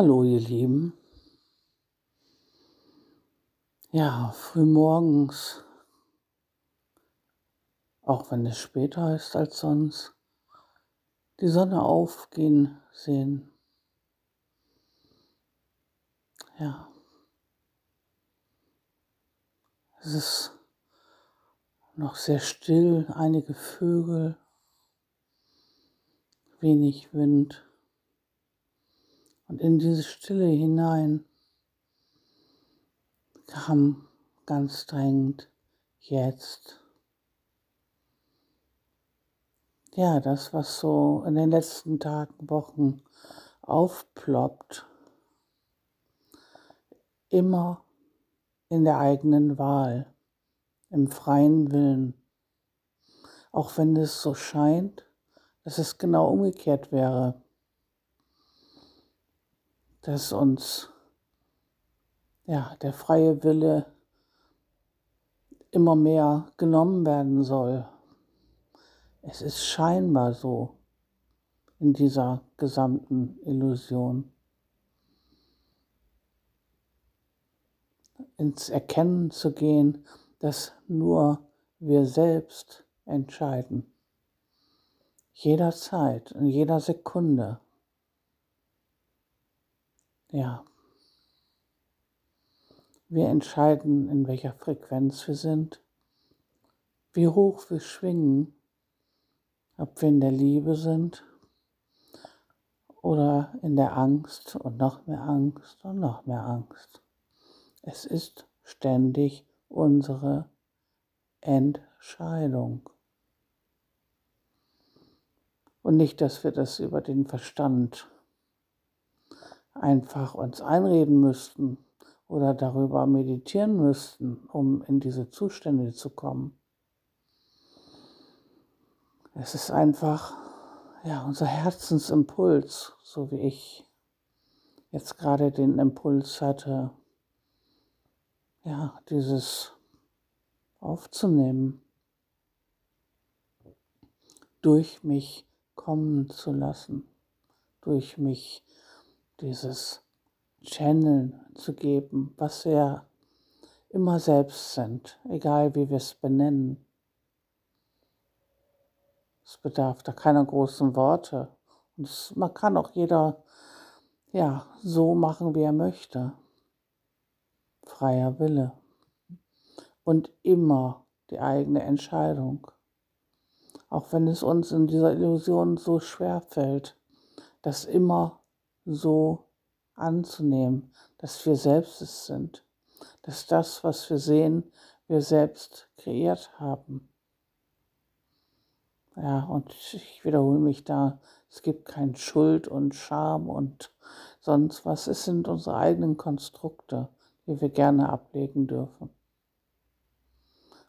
Hallo, ihr Lieben. Ja, frühmorgens, auch wenn es später ist als sonst, die Sonne aufgehen sehen. Ja, es ist noch sehr still, einige Vögel, wenig Wind. Und in diese Stille hinein kam ganz drängend jetzt. Ja, das, was so in den letzten Tagen, Wochen aufploppt, immer in der eigenen Wahl, im freien Willen. Auch wenn es so scheint, dass es genau umgekehrt wäre dass uns ja, der freie Wille immer mehr genommen werden soll. Es ist scheinbar so in dieser gesamten Illusion. Ins Erkennen zu gehen, dass nur wir selbst entscheiden. Jederzeit, in jeder Sekunde. Ja. Wir entscheiden, in welcher Frequenz wir sind, wie hoch wir schwingen, ob wir in der Liebe sind oder in der Angst und noch mehr Angst und noch mehr Angst. Es ist ständig unsere Entscheidung. Und nicht, dass wir das über den Verstand einfach uns einreden müssten oder darüber meditieren müssten, um in diese Zustände zu kommen. Es ist einfach ja, unser Herzensimpuls, so wie ich jetzt gerade den Impuls hatte, ja, dieses aufzunehmen, durch mich kommen zu lassen, durch mich dieses Channeln zu geben, was wir immer selbst sind, egal wie wir es benennen. Es bedarf da keiner großen Worte. Und es, man kann auch jeder ja, so machen, wie er möchte. Freier Wille. Und immer die eigene Entscheidung. Auch wenn es uns in dieser Illusion so schwer fällt, das immer so anzunehmen, dass wir selbst es sind, dass das, was wir sehen, wir selbst kreiert haben. Ja, und ich wiederhole mich da, es gibt kein Schuld und Scham und sonst was. Es sind unsere eigenen Konstrukte, die wir gerne ablegen dürfen.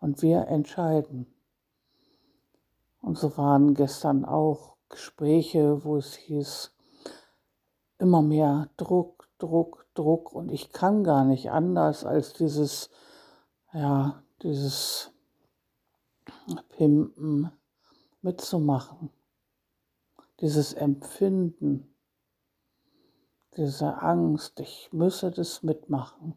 Und wir entscheiden. Und so waren gestern auch Gespräche, wo es hieß, immer mehr Druck, Druck, Druck und ich kann gar nicht anders als dieses, ja, dieses Pimpen mitzumachen, dieses Empfinden, diese Angst, ich müsse das mitmachen.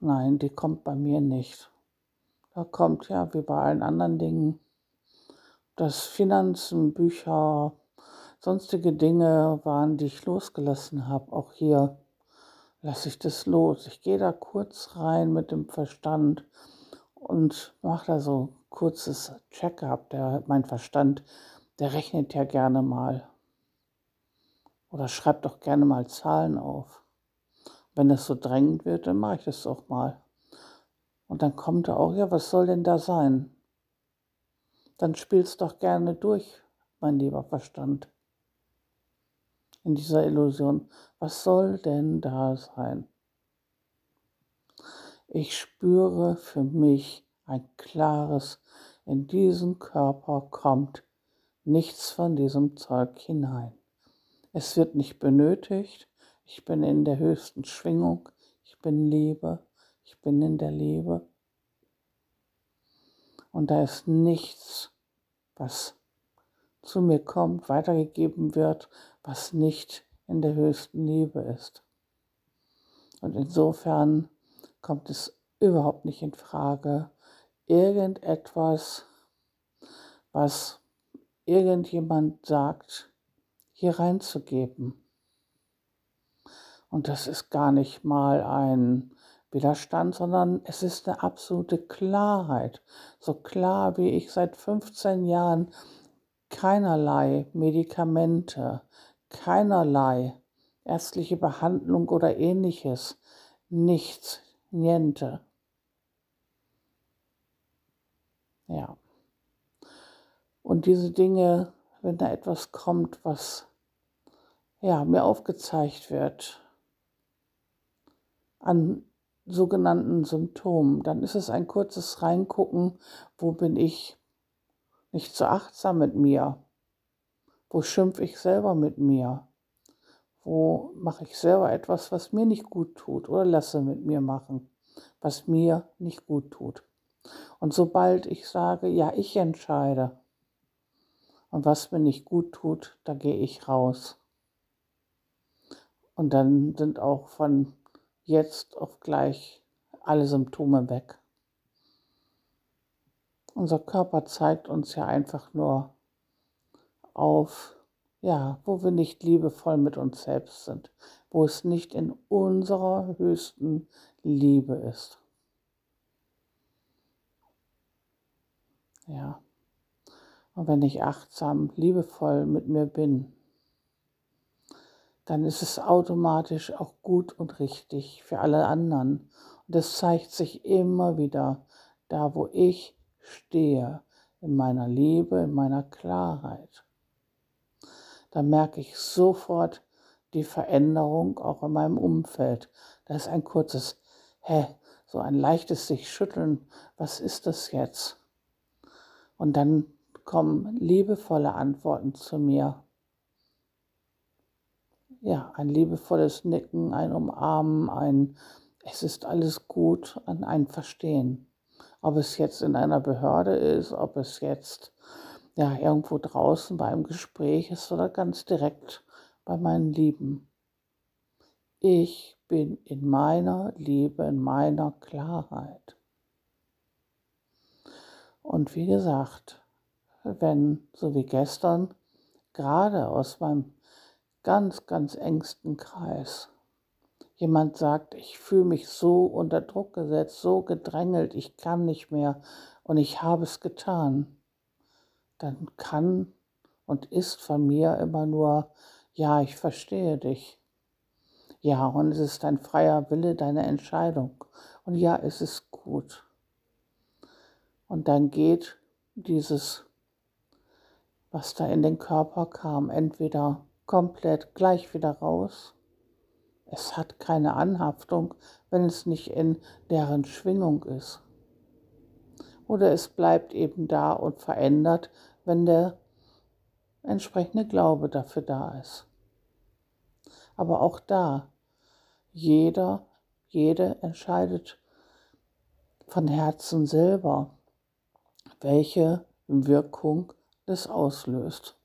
Nein, die kommt bei mir nicht. Da kommt ja wie bei allen anderen Dingen das Finanzen, Bücher, sonstige Dinge waren, die ich losgelassen habe. Auch hier lasse ich das los. Ich gehe da kurz rein mit dem Verstand und mache da so kurzes Check-up. mein Verstand, der rechnet ja gerne mal oder schreibt doch gerne mal Zahlen auf. Wenn es so drängend wird, dann mache ich das auch mal. Und dann kommt er auch, ja, was soll denn da sein? Dann spiel's doch gerne durch, mein lieber Verstand in dieser Illusion. Was soll denn da sein? Ich spüre für mich ein klares, in diesen Körper kommt nichts von diesem Zeug hinein. Es wird nicht benötigt. Ich bin in der höchsten Schwingung. Ich bin Liebe. Ich bin in der Liebe. Und da ist nichts, was zu mir kommt, weitergegeben wird, was nicht in der höchsten Liebe ist. Und insofern kommt es überhaupt nicht in Frage, irgendetwas, was irgendjemand sagt, hier reinzugeben. Und das ist gar nicht mal ein Widerstand, sondern es ist eine absolute Klarheit. So klar wie ich seit 15 Jahren keinerlei Medikamente, keinerlei ärztliche Behandlung oder ähnliches, nichts, niente. Ja. Und diese Dinge, wenn da etwas kommt, was ja, mir aufgezeigt wird an sogenannten Symptomen, dann ist es ein kurzes Reingucken, wo bin ich nicht so achtsam mit mir, wo schimpfe ich selber mit mir, wo mache ich selber etwas, was mir nicht gut tut oder lasse mit mir machen, was mir nicht gut tut. Und sobald ich sage, ja, ich entscheide, und was mir nicht gut tut, da gehe ich raus. Und dann sind auch von jetzt auf gleich alle Symptome weg. Unser Körper zeigt uns ja einfach nur auf, ja, wo wir nicht liebevoll mit uns selbst sind, wo es nicht in unserer höchsten Liebe ist. Ja. Und wenn ich achtsam, liebevoll mit mir bin, dann ist es automatisch auch gut und richtig für alle anderen. Und es zeigt sich immer wieder da, wo ich stehe, in meiner Liebe, in meiner Klarheit. Da merke ich sofort die Veränderung auch in meinem Umfeld. Da ist ein kurzes Hä, so ein leichtes sich schütteln. Was ist das jetzt? Und dann kommen liebevolle Antworten zu mir. Ja, ein liebevolles Nicken, ein Umarmen, ein Es ist alles gut, ein Verstehen. Ob es jetzt in einer Behörde ist, ob es jetzt ja, irgendwo draußen bei einem Gespräch ist oder ganz direkt bei meinen Lieben. Ich bin in meiner Liebe, in meiner Klarheit. Und wie gesagt, wenn, so wie gestern, gerade aus meinem ganz, ganz engsten Kreis jemand sagt, ich fühle mich so unter Druck gesetzt, so gedrängelt, ich kann nicht mehr und ich habe es getan, dann kann und ist von mir immer nur, ja, ich verstehe dich. Ja, und es ist dein freier Wille, deine Entscheidung. Und ja, es ist gut. Und dann geht dieses was da in den Körper kam, entweder komplett gleich wieder raus. Es hat keine Anhaftung, wenn es nicht in deren Schwingung ist. Oder es bleibt eben da und verändert, wenn der entsprechende Glaube dafür da ist. Aber auch da, jeder, jede entscheidet von Herzen selber, welche Wirkung das auslöst.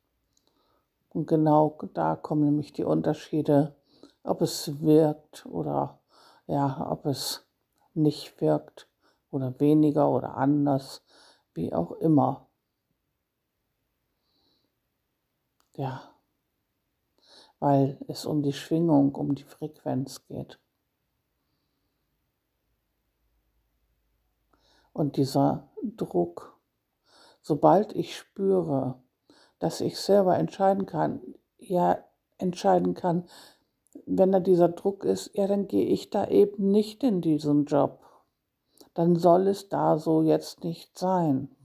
Und genau da kommen nämlich die Unterschiede, ob es wirkt oder ja, ob es nicht wirkt oder weniger oder anders, wie auch immer. Ja, weil es um die Schwingung, um die Frequenz geht. Und dieser Druck, sobald ich spüre, dass ich selber entscheiden kann, ja, entscheiden kann, wenn da dieser Druck ist, ja, dann gehe ich da eben nicht in diesen Job. Dann soll es da so jetzt nicht sein.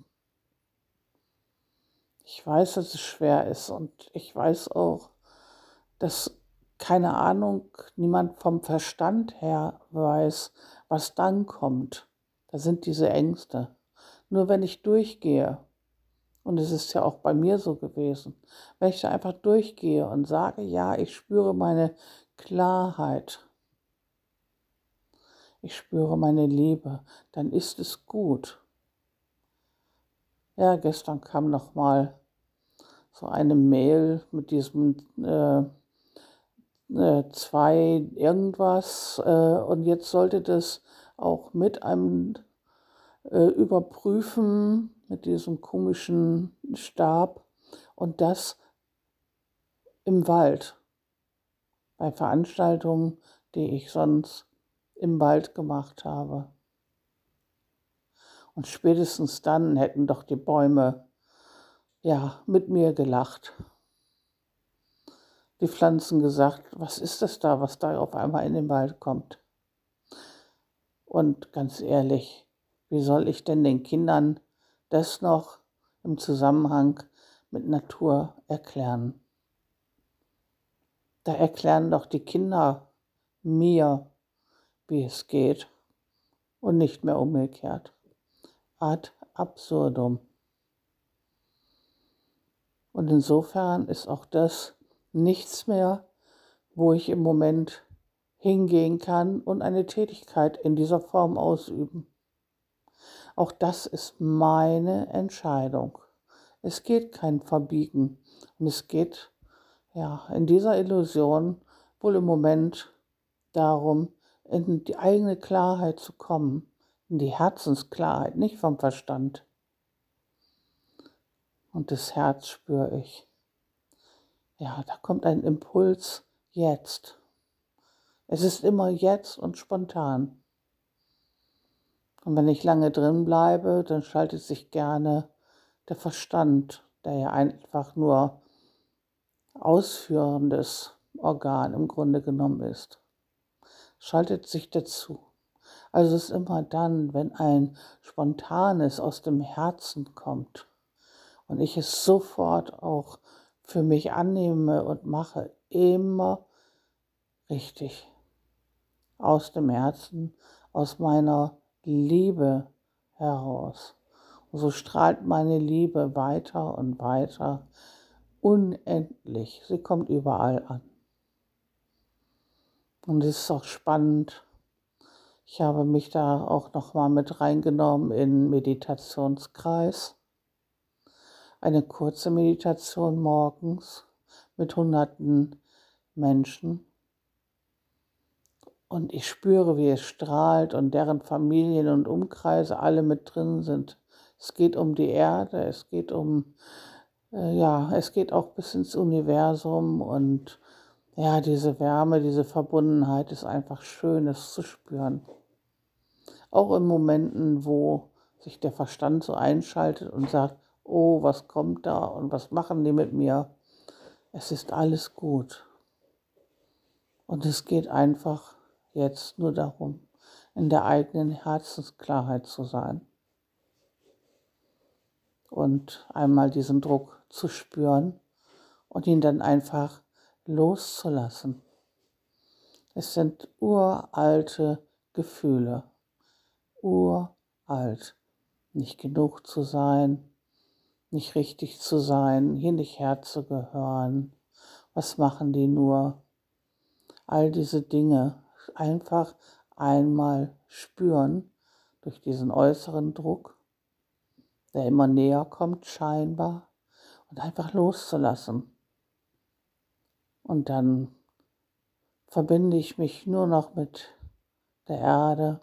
Ich weiß, dass es schwer ist und ich weiß auch, dass keine Ahnung, niemand vom Verstand her weiß, was dann kommt. Da sind diese Ängste. Nur wenn ich durchgehe und es ist ja auch bei mir so gewesen. Wenn ich da einfach durchgehe und sage, ja, ich spüre meine Klarheit, ich spüre meine Liebe, dann ist es gut. Ja, gestern kam noch mal so eine Mail mit diesem äh, äh, zwei irgendwas äh, und jetzt sollte das auch mit einem äh, überprüfen, mit diesem komischen Stab und das im Wald bei Veranstaltungen, die ich sonst im Wald gemacht habe. Und spätestens dann hätten doch die Bäume ja mit mir gelacht. Die Pflanzen gesagt, was ist das da, was da auf einmal in den Wald kommt? Und ganz ehrlich, wie soll ich denn den Kindern das noch im Zusammenhang mit Natur erklären? Da erklären doch die Kinder mir, wie es geht und nicht mehr umgekehrt. Ad absurdum. Und insofern ist auch das nichts mehr, wo ich im Moment hingehen kann und eine Tätigkeit in dieser Form ausüben. Auch das ist meine Entscheidung. Es geht kein Verbiegen und es geht ja, in dieser Illusion wohl im Moment darum, in die eigene Klarheit zu kommen, die Herzensklarheit, nicht vom Verstand. Und das Herz spüre ich. Ja, da kommt ein Impuls jetzt. Es ist immer jetzt und spontan. Und wenn ich lange drin bleibe, dann schaltet sich gerne der Verstand, der ja einfach nur ausführendes Organ im Grunde genommen ist, schaltet sich dazu. Also es ist immer dann, wenn ein spontanes aus dem Herzen kommt und ich es sofort auch für mich annehme und mache, immer richtig. Aus dem Herzen, aus meiner Liebe heraus. Und so strahlt meine Liebe weiter und weiter unendlich. Sie kommt überall an. Und es ist auch spannend. Ich habe mich da auch noch mal mit reingenommen in Meditationskreis. Eine kurze Meditation morgens mit hunderten Menschen. Und ich spüre, wie es strahlt und deren Familien und Umkreise alle mit drin sind. Es geht um die Erde, es geht um äh, ja, es geht auch bis ins Universum und ja, diese Wärme, diese Verbundenheit ist einfach schön, es zu spüren. Auch in Momenten, wo sich der Verstand so einschaltet und sagt, oh, was kommt da und was machen die mit mir? Es ist alles gut. Und es geht einfach jetzt nur darum, in der eigenen Herzensklarheit zu sein und einmal diesen Druck zu spüren und ihn dann einfach loszulassen. Es sind uralte Gefühle, uralt, nicht genug zu sein, nicht richtig zu sein, hier nicht herzugehören. Was machen die nur? All diese Dinge einfach einmal spüren durch diesen äußeren Druck der immer näher kommt scheinbar, und einfach loszulassen. Und dann verbinde ich mich nur noch mit der Erde,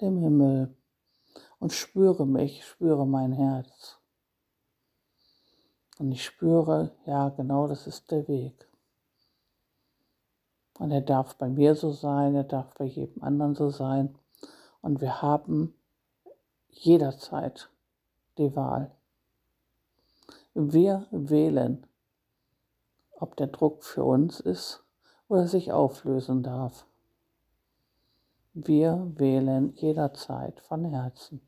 dem Himmel und spüre mich, spüre mein Herz. Und ich spüre, ja, genau das ist der Weg. Und er darf bei mir so sein, er darf bei jedem anderen so sein. Und wir haben jederzeit die Wahl. Wir wählen, ob der Druck für uns ist oder sich auflösen darf. Wir wählen jederzeit von Herzen.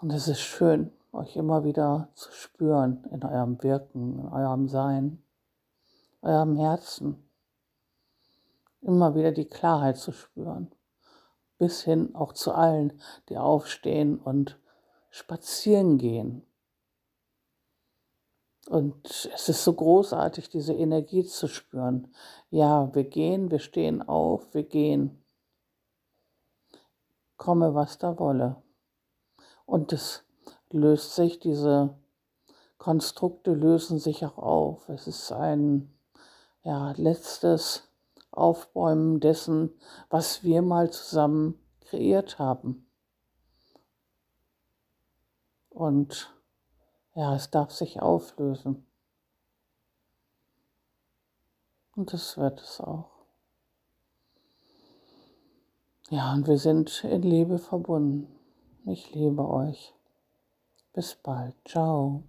Und es ist schön, euch immer wieder zu spüren in eurem Wirken, in eurem Sein, eurem Herzen. Immer wieder die Klarheit zu spüren bis hin auch zu allen, die aufstehen und spazieren gehen. Und es ist so großartig, diese Energie zu spüren. Ja, wir gehen, wir stehen auf, wir gehen. Komme, was da wolle. Und es löst sich diese Konstrukte lösen sich auch auf. Es ist ein ja, letztes Aufbäumen dessen, was wir mal zusammen kreiert haben. Und ja, es darf sich auflösen. Und das wird es auch. Ja, und wir sind in Liebe verbunden. Ich liebe euch. Bis bald. Ciao.